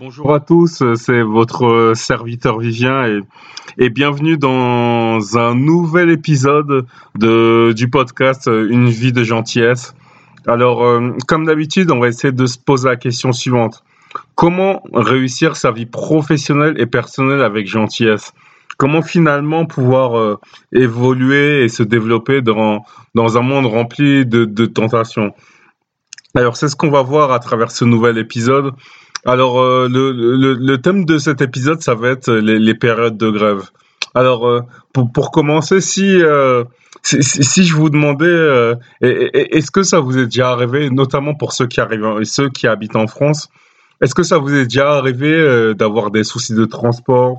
Bonjour à tous, c'est votre serviteur Vivien et, et, bienvenue dans un nouvel épisode de, du podcast Une vie de gentillesse. Alors, euh, comme d'habitude, on va essayer de se poser la question suivante. Comment réussir sa vie professionnelle et personnelle avec gentillesse? Comment finalement pouvoir euh, évoluer et se développer dans, dans un monde rempli de, de tentations? Alors, c'est ce qu'on va voir à travers ce nouvel épisode. Alors, euh, le, le, le, thème de cet épisode, ça va être les, les périodes de grève. Alors, euh, pour, pour, commencer, si, euh, si, si, je vous demandais, euh, est-ce que ça vous est déjà arrivé, notamment pour ceux qui arrivent, ceux qui habitent en France, est-ce que ça vous est déjà arrivé d'avoir des soucis de transport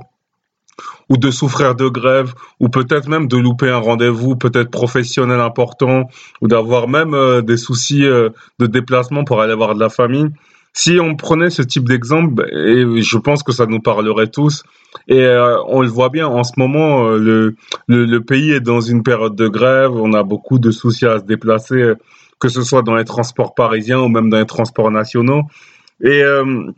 ou de souffrir de grève, ou peut-être même de louper un rendez-vous peut-être professionnel important, ou d'avoir même des soucis de déplacement pour aller voir de la famille? Si on prenait ce type d'exemple, et je pense que ça nous parlerait tous, et euh, on le voit bien en ce moment, euh, le, le, pays est dans une période de grève, on a beaucoup de soucis à se déplacer, que ce soit dans les transports parisiens ou même dans les transports nationaux. Et euh,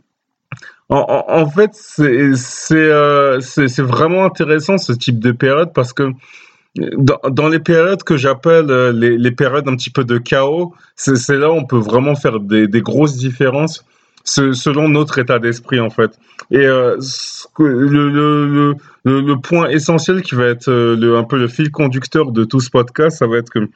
en, en, fait, c'est euh, vraiment intéressant ce type de période parce que dans, dans, les périodes que j'appelle euh, les, les, périodes un petit peu de chaos, c'est là où on peut vraiment faire des, des grosses différences selon notre état d'esprit en fait. Et euh, le, le, le, le, point essentiel qui va être euh, le, un peu le fil conducteur de tout ce podcast, ça va être que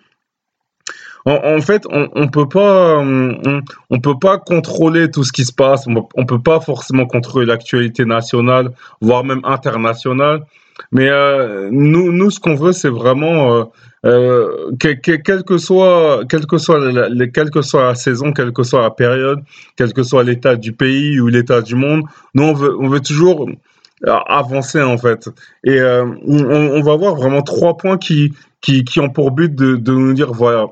en, en fait, on, on peut pas, on, on, peut pas contrôler tout ce qui se passe. On, on peut pas forcément contrôler l'actualité nationale, voire même internationale. Mais euh, nous, nous, ce qu'on veut, c'est vraiment, euh, euh, que, que, quelle que soit, quelle que soit la, la, quelle que soit la saison, quelle que soit la période, quel que soit l'état du pays ou l'état du monde, nous, on veut, on veut toujours avancer en fait. Et euh, on, on, va voir vraiment trois points qui, qui, qui ont pour but de, de nous dire voilà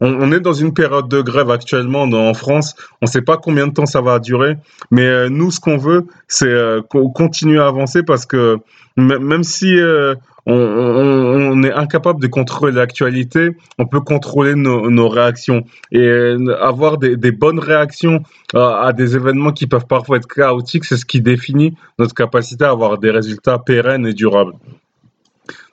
on, est dans une période de grève actuellement en France. On ne sait pas combien de temps ça va durer, mais euh, nous, ce qu'on veut, c'est euh, continuer à avancer parce que même si euh, on, est incapable de contrôler l'actualité, on peut contrôler nos, réactions et avoir des, bonnes réactions à, des événements qui peuvent parfois être chaotiques. C'est ce qui définit notre capacité à avoir des résultats pérennes et durables.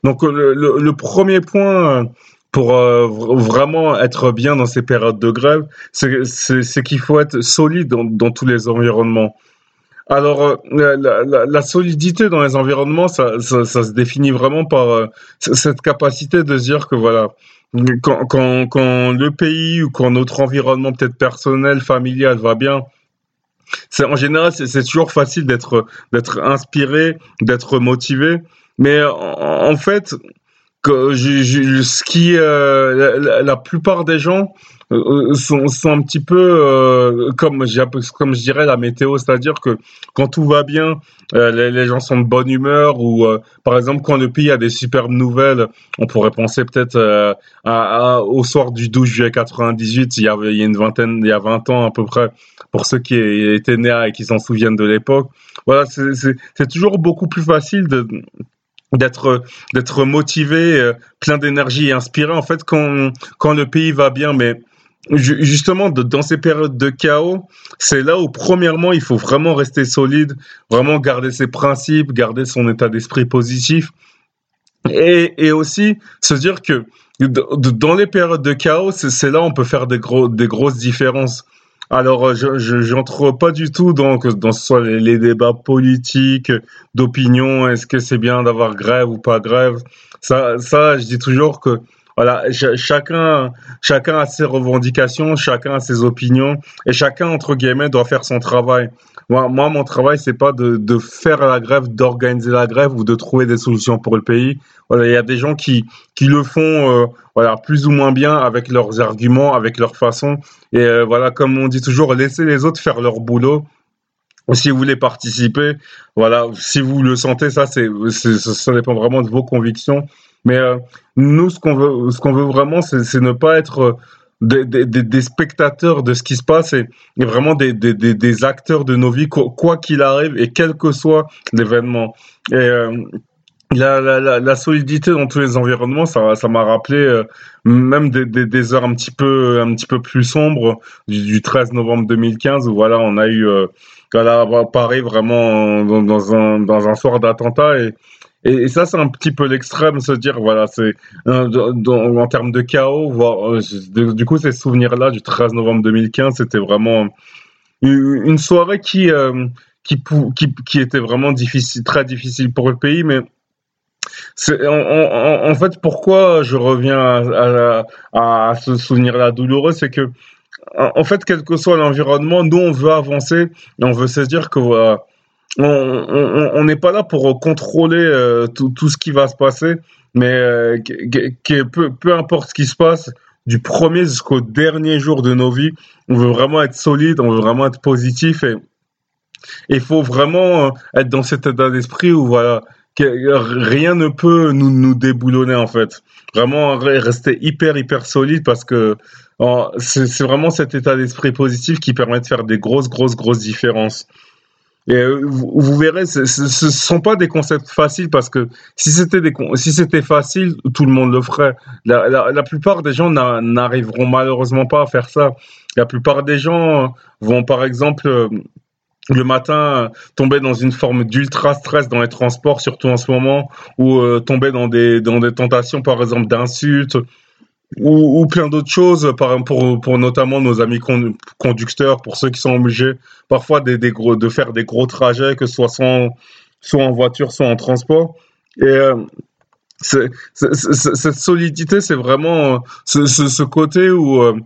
Donc le premier point pour euh, vraiment être bien dans ces périodes de grève, c'est qu'il faut être solide dans, tous les environnements. Alors, euh, la, solidité dans les environnements, ça, se définit vraiment par euh, cette capacité de dire que voilà, quand, le pays ou quand notre environnement peut-être personnel, familial va bien, en général c'est toujours facile d'être inspiré, d'être motivé, mais en fait que je, je, ce qui euh, la, la, plupart des gens euh, sont, sont un petit peu euh, comme comme je dirais la météo, c'est-à-dire que quand tout va bien, euh, les, les, gens sont de bonne humeur ou euh, par exemple quand le pays a des superbes nouvelles, on pourrait penser peut-être euh, à, à, au soir du 12 juillet 98, il y avait il y a une vingtaine, il y a 20 ans à peu près pour ceux qui étaient nés et qui s'en souviennent de l'époque. Voilà, c'est toujours beaucoup plus facile de d'être d'être motivé, euh, plein d'énergie et inspiré en fait quand quand le pays va bien mais justement dans ces périodes de chaos, c'est là où premièrement il faut vraiment rester solide, vraiment garder ses principes, garder son état d'esprit positif et, et aussi se dire que dans les périodes de chaos, c'est là où on peut faire des gros des grosses différences. Alors, euh, je n'entre pas du tout dans, dans soit les, débats politiques, d'opinion, est-ce que c'est bien d'avoir grève ou pas grève. Ça, ça, je dis toujours que voilà, chacun, chacun a ses revendications, chacun a ses opinions, et chacun entre guillemets doit faire son travail. Moi, moi mon travail c'est pas de, de faire la grève, d'organiser la grève ou de trouver des solutions pour le pays. Voilà, il y a des gens qui qui le font, euh, voilà, plus ou moins bien avec leurs arguments, avec leur façon. Et euh, voilà, comme on dit toujours, laissez les autres faire leur boulot si vous voulez participer, voilà, si vous le sentez, ça, c'est, ça dépend vraiment de vos convictions. Mais euh, nous, ce qu'on veut, ce qu'on veut vraiment, c'est ne pas être des, des, des, spectateurs de ce qui se passe et, et vraiment des, des, acteurs de nos vies, quoi qu'il arrive et quel que soit l'événement. Et euh, la, la, la, solidité dans tous les environnements, ça, ça m'a rappelé euh, même des, des, des, heures un petit peu, un petit peu plus sombres du, du 13 novembre 2015 où voilà, on a eu euh, qu'elle a Paris vraiment dans, un, dans un soir d'attentat. Et, et, ça, c'est un petit peu l'extrême, se dire, voilà, c'est en termes de chaos, voir, du coup, ces souvenirs-là du 13 novembre 2015, c'était vraiment une soirée qui, qui, qui, qui était vraiment difficile, très difficile pour le pays, mais en, en, fait, pourquoi je reviens à, à, à ce souvenir-là douloureux, c'est que, en fait, quel que soit l'environnement, nous, on veut avancer et on veut se dire que on n'est pas là pour contrôler euh, tout, ce qui va se passer, mais euh, que, peu, peu importe ce qui se passe, du premier jusqu'au dernier jour de nos vies, on veut vraiment être solide, on veut vraiment être positif et il faut vraiment être dans cet état d'esprit où voilà, rien ne peut nous, nous déboulonner en fait. Vraiment rester hyper hyper solide parce que c'est vraiment cet état d'esprit positif qui permet de faire des grosses grosses grosses différences. Et euh, vous, verrez, ce ne sont pas des concepts faciles parce que si c'était si facile, tout le monde le ferait. La, plupart des gens n'arriveront malheureusement pas à faire ça. La plupart des gens vont par exemple le matin tomber dans une forme d'ultra stress dans les transports, surtout en ce moment, ou euh, tomber dans des dans des tentations, par exemple, d'insultes ou, plein d'autres choses, par pour pour notamment nos amis conducteurs, pour ceux qui sont obligés parfois de faire des gros trajets, que ce soit soit, en voiture, soit en transport. Et euh, cette solidité, c'est vraiment ce, ce, côté où euh,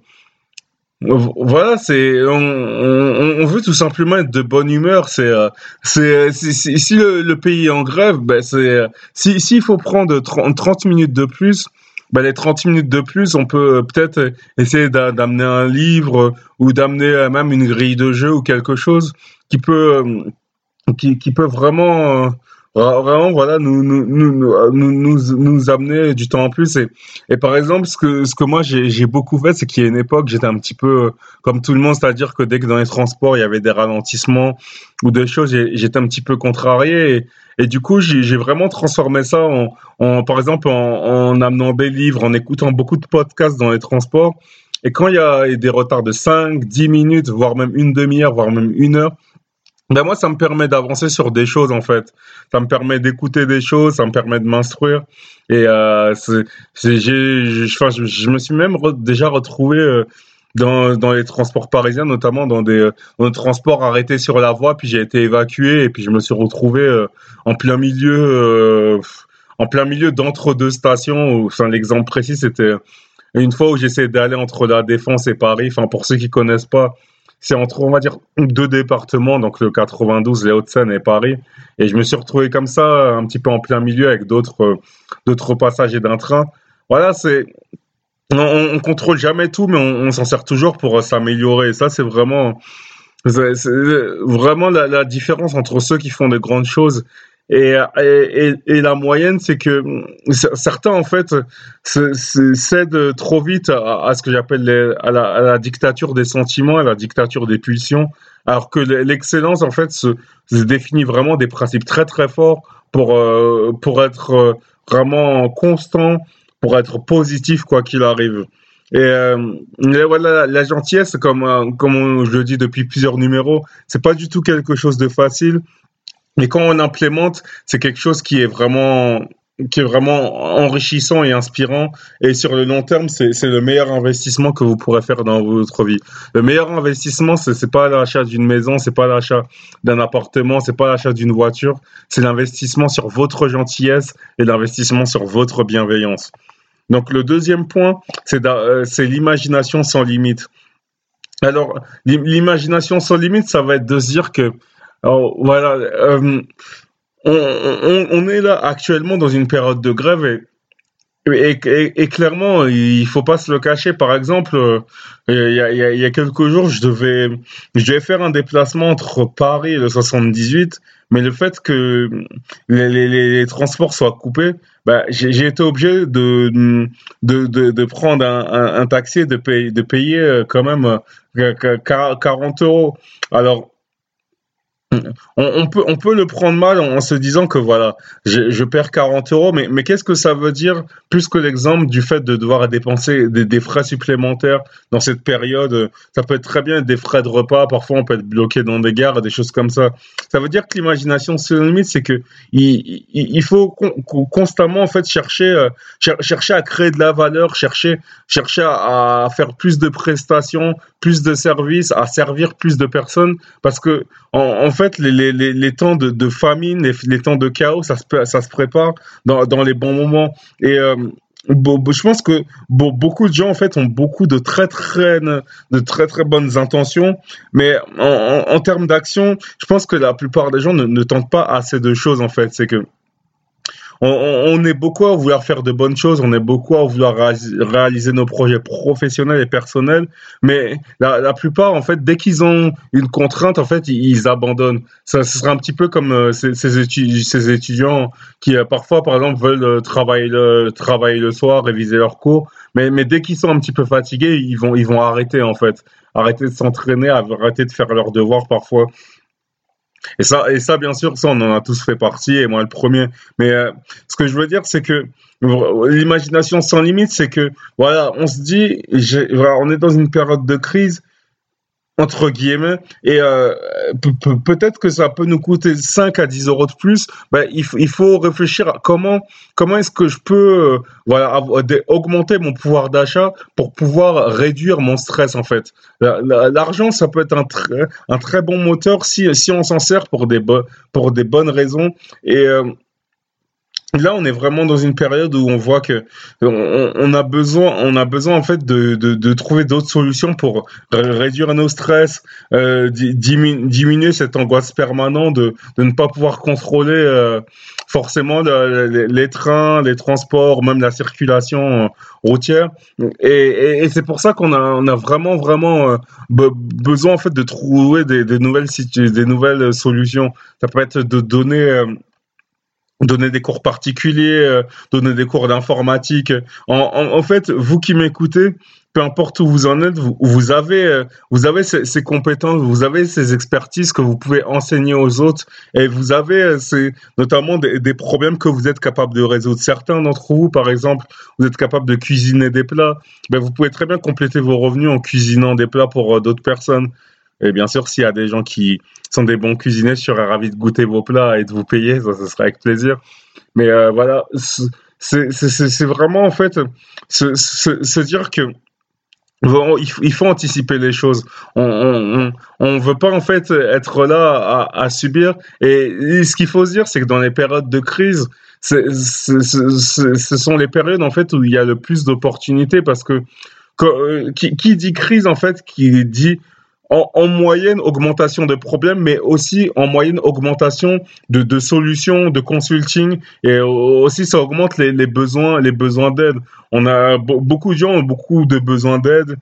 voilà, c'est on, veut tout simplement être de bonne humeur. C'est euh, c'est si le, pays est en grève, ben c'est si s'il faut prendre 30, 30, minutes de plus, ben les 30 minutes de plus, on peut peut-être essayer d'amener un livre ou d'amener même une grille de jeu ou quelque chose qui peut qui, qui peut vraiment vraiment voilà nous nous, nous nous, nous, amener du temps en plus. Et, et par exemple ce que ce que moi j'ai beaucoup fait c'est qu'il y a une époque j'étais un petit peu comme tout le monde c'est-à-dire que dès que dans les transports il y avait des ralentissements ou des choses j'étais un petit peu contrarié. Et, et du coup j'ai vraiment transformé ça en, en par exemple en, en amenant des livres en écoutant beaucoup de podcasts dans les transports. Et quand il y a des retards de 5 10 minutes voire même une demi-heure voire même une heure ben moi, ça me permet d'avancer sur des choses en fait. Ça me permet d'écouter des choses, ça me permet de m'instruire. Et euh, c'est, j'ai, je, me suis même déjà retrouvé euh, dans, dans les transports parisiens, notamment dans des, dans des transports arrêtés sur la voie, puis j'ai été évacué et puis je me suis retrouvé euh, en plein milieu, euh, en plein milieu d'entre deux stations. Enfin, l'exemple précis, c'était une fois où j'essayais d'aller entre la Défense et Paris. Enfin, pour ceux qui connaissent pas c'est entre, on va dire, deux départements, donc le 92, les Hauts-de-Seine et Paris. Et je me suis retrouvé comme ça, un petit peu en plein milieu avec d'autres, euh, passagers d'un train. Voilà, c'est, on, on, contrôle jamais tout, mais on, s'en sert toujours pour euh, s'améliorer. Ça, c'est vraiment, c'est, vraiment la, différence entre ceux qui font de grandes choses et, et, et, la moyenne, c'est que certains, en fait, cèdent trop vite à, à ce que j'appelle à à la, dictature des sentiments, à la dictature des pulsions, alors que l'excellence, en fait, se, définit vraiment des principes très, très forts pour, euh, pour être euh, vraiment constant, pour être positif, quoi qu'il arrive. Et, euh, voilà, la gentillesse, comme, comme je le dis depuis plusieurs numéros, c'est pas du tout quelque chose de facile. Mais quand on implémente, c'est quelque chose qui est vraiment qui est vraiment enrichissant et inspirant. Et sur le long terme, c'est le meilleur investissement que vous pourrez faire dans votre vie. Le meilleur investissement, ce n'est pas l'achat d'une maison, c'est pas l'achat d'un appartement, c'est pas l'achat d'une voiture, c'est l'investissement sur votre gentillesse et l'investissement sur votre bienveillance. Donc le deuxième point, c'est euh, l'imagination sans limite. Alors, l'imagination sans limite, ça va être de se dire que alors voilà, euh, on, on, on, est là actuellement dans une période de grève et, et, et, clairement, il faut pas se le cacher. Par exemple, euh, il y a, il y a quelques jours, je devais, je devais faire un déplacement entre Paris et le 78, mais le fait que les, les, les transports soient coupés, bah, j'ai été obligé de, de, de, de prendre un, un, un, taxi et de payer, de payer euh, quand même 40 euros. Alors, on, peut, on peut le prendre mal en, se disant que voilà, je, perds 40 euros, mais, mais qu'est-ce que ça veut dire plus que l'exemple du fait de devoir dépenser des, frais supplémentaires dans cette période? Ça peut être très bien des frais de repas, parfois on peut être bloqué dans des gares, des choses comme ça. Ça veut dire que l'imagination c'est limite, c'est que il, il, faut constamment en fait chercher, euh, chercher à créer de la valeur, chercher, chercher à, faire plus de prestations, plus de services, à servir plus de personnes, parce que fait, les, les, les temps de, de famine, les, les, temps de chaos, ça se, ça se prépare dans, dans les bons moments. Et euh, je pense que beaucoup de gens en fait ont beaucoup de très très de très très bonnes intentions, mais en, en, termes d'action, je pense que la plupart des gens ne, ne tentent pas assez de choses en fait. C'est que on, est beaucoup à vouloir faire de bonnes choses, on est beaucoup à vouloir réaliser nos projets professionnels et personnels, mais la, plupart, en fait, dès qu'ils ont une contrainte, en fait, ils, abandonnent. Ça, ce sera un petit peu comme euh, ces, ces, étudiants qui, euh, parfois, par exemple, veulent euh, travailler le, travailler le soir, réviser leurs cours, mais, mais dès qu'ils sont un petit peu fatigués, ils vont, ils vont arrêter, en fait. Arrêter de s'entraîner, arrêter de faire leurs devoirs parfois. Et ça, et ça, bien sûr, ça, on en a tous fait partie, et moi le premier. Mais euh, ce que je veux dire, c'est que l'imagination sans limite, c'est que, voilà, on se dit, voilà, on est dans une période de crise, entre guillemets, et euh, peut-être que ça peut nous coûter 5 à 10 euros de plus, ben, il, il, faut réfléchir à comment, comment est-ce que je peux euh, voilà, augmenter mon pouvoir d'achat pour pouvoir réduire mon stress en fait. L'argent, ça peut être un, très, un très bon moteur si, si on s'en sert pour des, pour des bonnes raisons. Et euh, Là, on est vraiment dans une période où on voit que on, a besoin, on a besoin en fait de, de, de trouver d'autres solutions pour réduire nos stress, euh, diminuer, cette angoisse permanente de, de ne pas pouvoir contrôler euh, forcément les, trains, les transports, même la circulation euh, routière. Et, et, c'est pour ça qu'on a, on a vraiment, vraiment euh, besoin en fait de trouver des, des nouvelles, des nouvelles solutions. Ça peut être de donner donner des cours particuliers, euh, donner des cours d'informatique. En, en, fait, vous qui m'écoutez, peu importe où vous en êtes, vous, vous avez, euh, vous avez ces, ces, compétences, vous avez ces expertises que vous pouvez enseigner aux autres, et vous avez euh, ces, notamment des, des, problèmes que vous êtes capable de résoudre. Certains d'entre vous, par exemple, vous êtes capable de cuisiner des plats, ben vous pouvez très bien compléter vos revenus en cuisinant des plats pour d'autres personnes. Et bien sûr, s'il y a des gens qui sont des bons cuisiniers, je serais ravi de goûter vos plats et de vous payer, ça, ce serait avec plaisir. Mais euh, voilà, c'est vraiment en fait se, dire que il, faut anticiper les choses. On on, on, veut pas en fait être là à, subir. Et, ce qu'il faut se dire, c'est que dans les périodes de crise, ce sont les périodes en fait où il y a le plus d'opportunités parce que euh, qui, qui dit crise en fait, qui dit en, moyenne augmentation de problèmes, mais aussi en moyenne augmentation de, de solutions, de consulting, et aussi ça augmente les, les besoins, les besoins d'aide. On a beaucoup de gens ont beaucoup de besoins d'aide.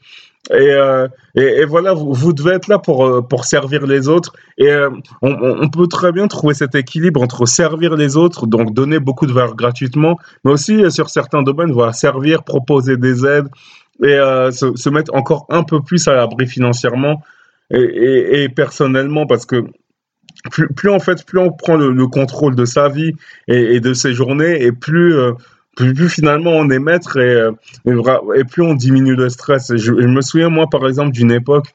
Et, euh, et, voilà, vous, vous, devez être là pour, euh, pour servir les autres. Et euh, on, on, peut très bien trouver cet équilibre entre servir les autres, donc donner beaucoup de valeur gratuitement, mais aussi sur certains domaines, voilà, servir, proposer des aides et se, se, mettre encore un peu plus à l'abri financièrement et, personnellement parce que plus, en fait plus on prend le, le contrôle de sa vie et, de ses journées et plus euh, plus, plus, finalement on est maître et, euh, et, plus on diminue le stress. Je, me souviens moi par exemple d'une époque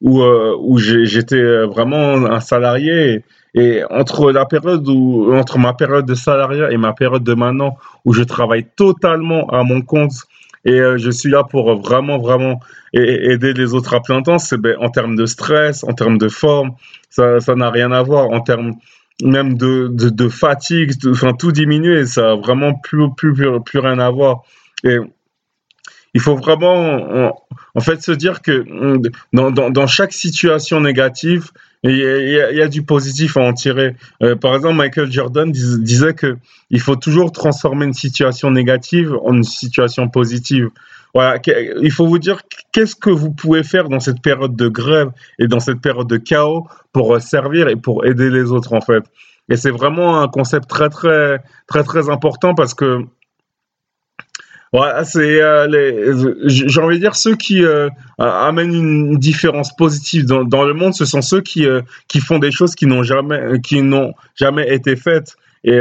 où euh, où j'étais vraiment un salarié et, et, entre la période où entre ma période de salariat et ma période de maintenant où je travaille totalement à mon compte et euh, je suis là pour vraiment, vraiment aider les autres à plein temps. C'est ben, en termes de stress, en termes de forme, ça, n'a rien à voir. En termes même de, de, fatigue, enfin tout diminue et ça a vraiment plus, plus, plus, rien à voir. Et il faut vraiment, en fait, se dire que dans, dans, dans chaque situation négative, il y, a, du positif à en tirer. Euh, par exemple, Michael Jordan disait que il faut toujours transformer une situation négative en une situation positive. Voilà, il faut vous dire qu'est-ce que vous pouvez faire dans cette période de grève et dans cette période de chaos pour servir et pour aider les autres en fait? Et c'est vraiment un concept très très très très important parce que Ouais, c'est euh, les, j'ai envie de dire ceux qui euh, amènent une différence positive dans, dans le monde, ce sont ceux qui euh, qui font des choses qui n'ont jamais qui n'ont jamais été faites. Et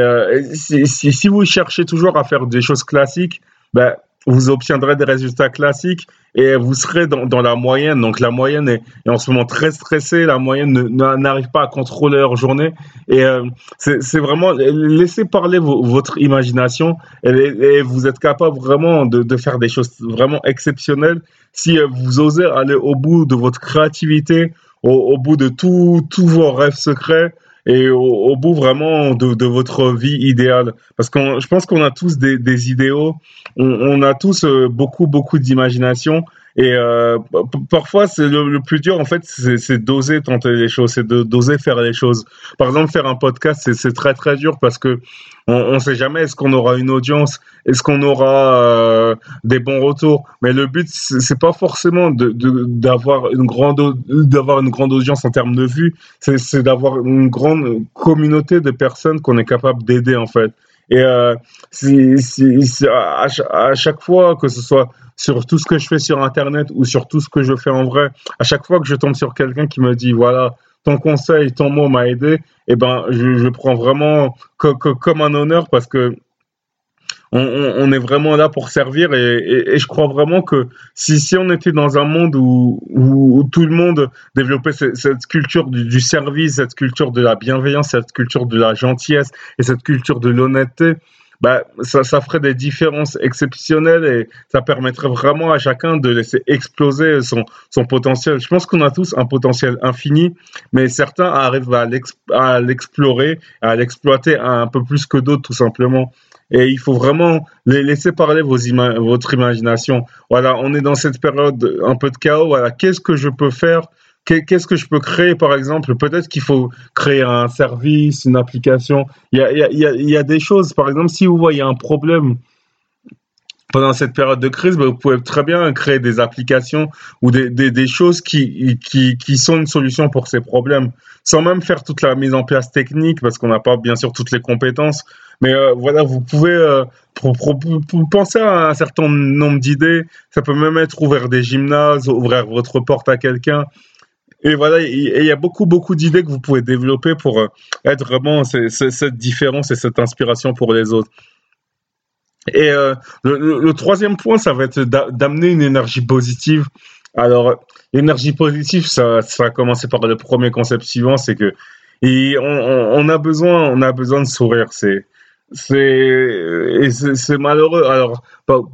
si, si, si, vous cherchez toujours à faire des choses classiques, ben vous obtiendrez des résultats classiques et vous serez dans, dans la moyenne. Donc la moyenne est, en ce moment très stressée, la moyenne n'arrive pas à contrôler leur journée. Et euh, c'est vraiment laissez parler votre imagination et, et, vous êtes capable vraiment de, de, faire des choses vraiment exceptionnelles si euh, vous osez aller au bout de votre créativité, au, au bout de tous vos rêves secrets et au, au bout vraiment de, de, votre vie idéale. Parce que je pense qu'on a tous des, des idéaux, on, on, a tous euh, beaucoup, beaucoup d'imagination. Et euh, parfois, c'est le, plus dur, en fait, c'est d'oser tenter les choses, c'est d'oser faire les choses. Par exemple, faire un podcast, c'est très, très dur parce que on ne sait jamais est-ce qu'on aura une audience, est-ce qu'on aura euh, des bons retours. Mais le but, c'est pas forcément d'avoir de, de, une grande d'avoir une grande audience en termes de vues, c'est d'avoir une grande communauté de personnes qu'on est capable d'aider en fait. Et euh, si, si, à, à, chaque fois que ce soit sur tout ce que je fais sur Internet ou sur tout ce que je fais en vrai, à chaque fois que je tombe sur quelqu'un qui me dit voilà ton conseil, ton mot m'a aidé, eh ben, je, je prends vraiment co co comme un honneur parce que on, on, est vraiment là pour servir et, et, et, je crois vraiment que si, si on était dans un monde où, où, tout le monde développait cette, cette culture du, du, service, cette culture de la bienveillance, cette culture de la gentillesse et cette culture de l'honnêteté, bah, ça, ça ferait des différences exceptionnelles et ça permettrait vraiment à chacun de laisser exploser son, son potentiel. Je pense qu'on a tous un potentiel infini, mais certains arrivent à l'explorer, à l'exploiter un peu plus que d'autres, tout simplement. Et il faut vraiment les laisser parler vos ima votre imagination. Voilà, on est dans cette période un peu de chaos. Voilà, qu'est-ce que je peux faire Qu'est-ce que je peux créer, par exemple? Peut-être qu'il faut créer un service, une application. Il y a, des choses, par exemple, si vous voyez un problème pendant cette période de crise, ben, vous pouvez très bien créer des applications ou des, choses qui, sont une solution pour ces problèmes, sans même faire toute la mise en place technique, parce qu'on n'a pas bien sûr toutes les compétences. Mais euh, voilà, vous pouvez euh, penser à un certain nombre d'idées. Ça peut même être ouvrir des gymnases, ouvrir votre porte à quelqu'un. Et voilà, il y a beaucoup, beaucoup d'idées que vous pouvez développer pour euh, être vraiment cette différence et cette inspiration pour les autres. Et euh, le, troisième point, ça va être d'amener une énergie positive. Alors, l'énergie positive, ça, ça a commencé par le premier concept suivant, c'est que et on, a besoin, on a besoin de sourire. C'est c'est c'est malheureux. Alors,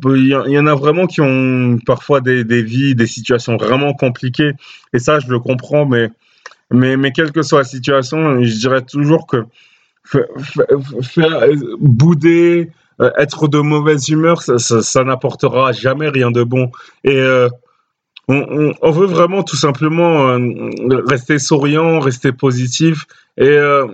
il y, en a vraiment qui ont parfois des, des vies, des situations vraiment compliquées. Et ça, je le comprends, mais mais mais quelle que soit la situation, je dirais toujours que faire bouder, euh, être de mauvaise humeur, ça, ça, ça n'apportera jamais rien de bon. Et euh, on, on, veut vraiment tout simplement euh, rester souriant, rester positif. Et, euh,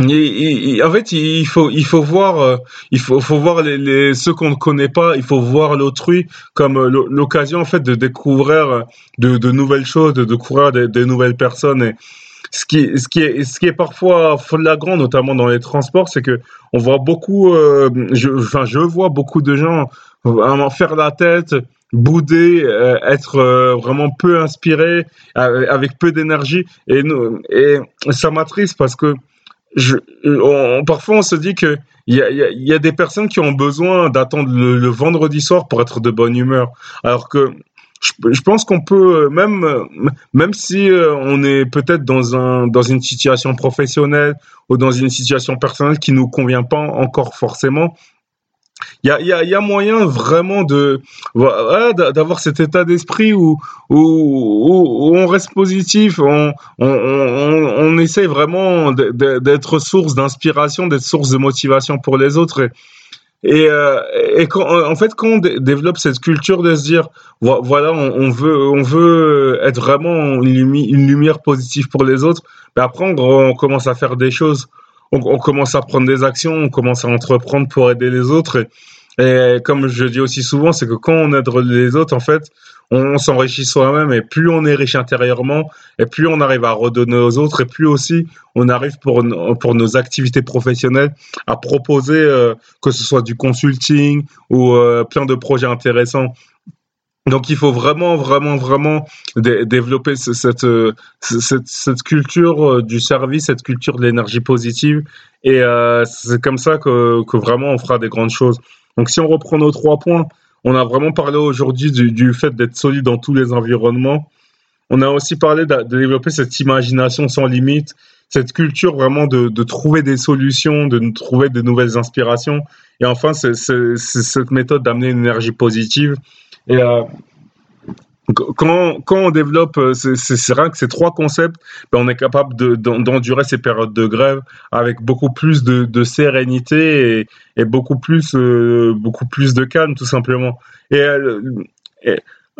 en fait, il faut, il faut voir, euh, il faut, faut voir les, les ceux qu'on ne connaît pas. Il faut voir l'autrui comme l'occasion en fait de découvrir de, de nouvelles choses, de découvrir des, des nouvelles personnes. Et, ce qui, ce qui est, ce qui est parfois flagrant, notamment dans les transports, c'est que on voit beaucoup, euh, je, enfin, je vois beaucoup de gens vraiment faire la tête, bouder, euh, être euh, vraiment peu inspiré, avec peu d'énergie, et, et ça m'attriste parce que je, on, parfois on se dit que il y a, y a, des personnes qui ont besoin d'attendre le, le, vendredi soir pour être de bonne humeur, alors que je, pense qu'on peut euh, même euh, même si euh, on est peut-être dans un dans une situation professionnelle ou dans une situation personnelle qui nous convient pas encore forcément il y a, moyen vraiment de d'avoir cet état d'esprit où, où, on reste positif, on, on, on, vraiment d'être source d'inspiration, d'être source de motivation pour les autres. Et, euh, en fait, quand on développe cette culture de se dire, voilà, on, veut, on veut être vraiment une, lumi une lumière positive pour les autres, ben après, on, commence à faire des choses, on, on, commence à prendre des actions, on commence à entreprendre pour aider les autres. Et comme je dis aussi souvent, c'est que quand on aide les autres, en fait, on, s'enrichit soi-même et plus on est riche intérieurement et plus on arrive à redonner aux autres et plus aussi on arrive pour, pour nos activités professionnelles à proposer euh, que ce soit du consulting ou euh, plein de projets intéressants. Donc il faut vraiment, vraiment, vraiment développer cette, cette, cette, culture du service, cette culture de l'énergie positive. Et euh, c'est comme ça que, que vraiment on fera des grandes choses. Donc si on reprend nos trois points, on a vraiment parlé aujourd'hui du, fait d'être solide dans tous les environnements. On a aussi parlé de, développer cette imagination sans limite, cette culture vraiment de, trouver des solutions, de trouver de nouvelles inspirations. Et enfin, c'est cette méthode d'amener une énergie positive. Et euh, quand, quand on développe euh, que ces trois concepts, ben on est capable d'endurer ces périodes de grève avec beaucoup plus de, de sérénité et, beaucoup plus euh, beaucoup plus de calme tout simplement. Et,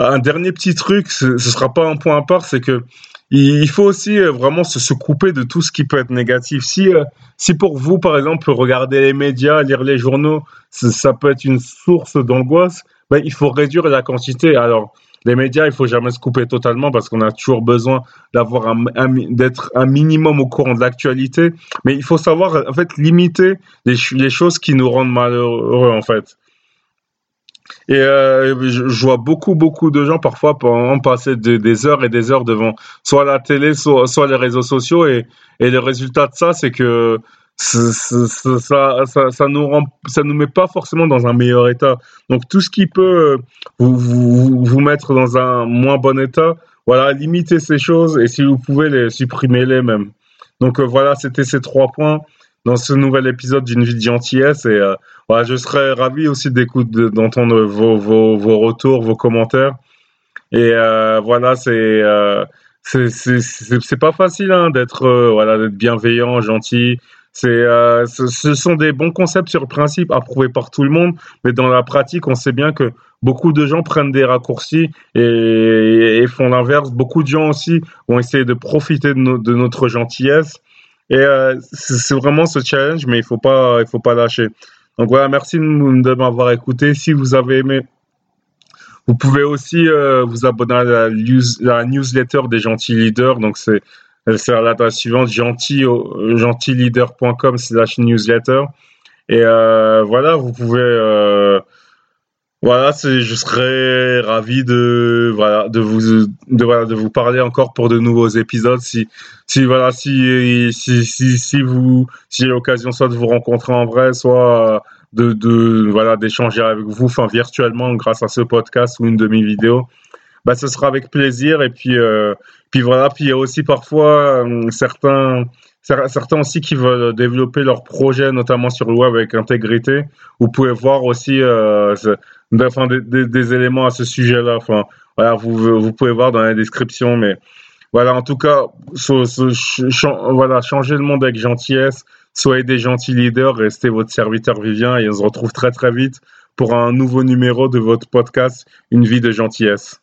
un dernier petit truc, ce, ce sera pas un point à part, c'est que il faut aussi vraiment se, se, couper de tout ce qui peut être négatif. Si, si pour vous, par exemple, regarder les médias, lire les journaux, ça peut être une source d'angoisse, ben, il faut réduire la quantité. Alors, les médias, il faut jamais se couper totalement parce qu'on a toujours besoin d'avoir un, d'être un minimum au courant de l'actualité. Mais il faut savoir en fait limiter les, choses qui nous rendent malheureux en fait. Et euh, je, vois beaucoup, beaucoup de gens parfois passer des heures et des heures devant soit la télé, soit, soit les réseaux sociaux. Et, et le résultat de ça, c'est que ça, ça, ça, nous rend, ça nous met pas forcément dans un meilleur état. Donc tout ce qui peut euh, vous, vous, vous mettre dans un moins bon état, voilà, limitez ces choses et si vous pouvez les supprimer les mêmes. Donc euh, voilà, c'était ces trois points dans ce nouvel épisode d'une vie de gentillesse et euh, voilà, je serais ravi aussi d'écouter, d'entendre vos, vos, vos retours, vos commentaires. Et voilà, c'est c'est pas facile hein, d'être voilà d'être bienveillant, gentil. C'est, euh, ce, sont des bons concepts sur principe approuvés par tout le monde, mais dans la pratique, on sait bien que beaucoup de gens prennent des raccourcis et, font l'inverse. Beaucoup de gens aussi vont essayer de profiter de, notre gentillesse. Et euh, c'est vraiment ce challenge, mais il faut faut pas lâcher. Donc voilà, merci de m'avoir écouté. Si vous avez aimé, vous pouvez aussi euh, vous abonner à la, la, newsletter des gentils leaders. Donc c'est c'est à l'adresse suivante gentil, gentilleader.com slash newsletter. Et euh, voilà, vous pouvez... Euh, voilà, je serais ravi de de vous de de vous parler encore pour de nouveaux épisodes si si voilà si si si, si vous si j'ai l'occasion soit de vous rencontrer en vrai soit de de voilà d'échanger avec vous enfin virtuellement grâce à ce podcast ou une demi vidéo bah ce sera avec plaisir et puis euh, puis voilà, puis il y a aussi parfois euh, certains certains aussi qui veulent développer leur projet, notamment sur le web avec intégrité. Vous pouvez voir aussi euh, enfin, des, des, éléments à ce sujet-là. Enfin, voilà, vous, vous pouvez voir dans la description, mais voilà, en tout cas, voilà, changer le monde avec gentillesse, soyez des gentils leaders, restez votre serviteur vivant et on se retrouve très très vite pour un nouveau numéro de votre podcast Une vie de gentillesse.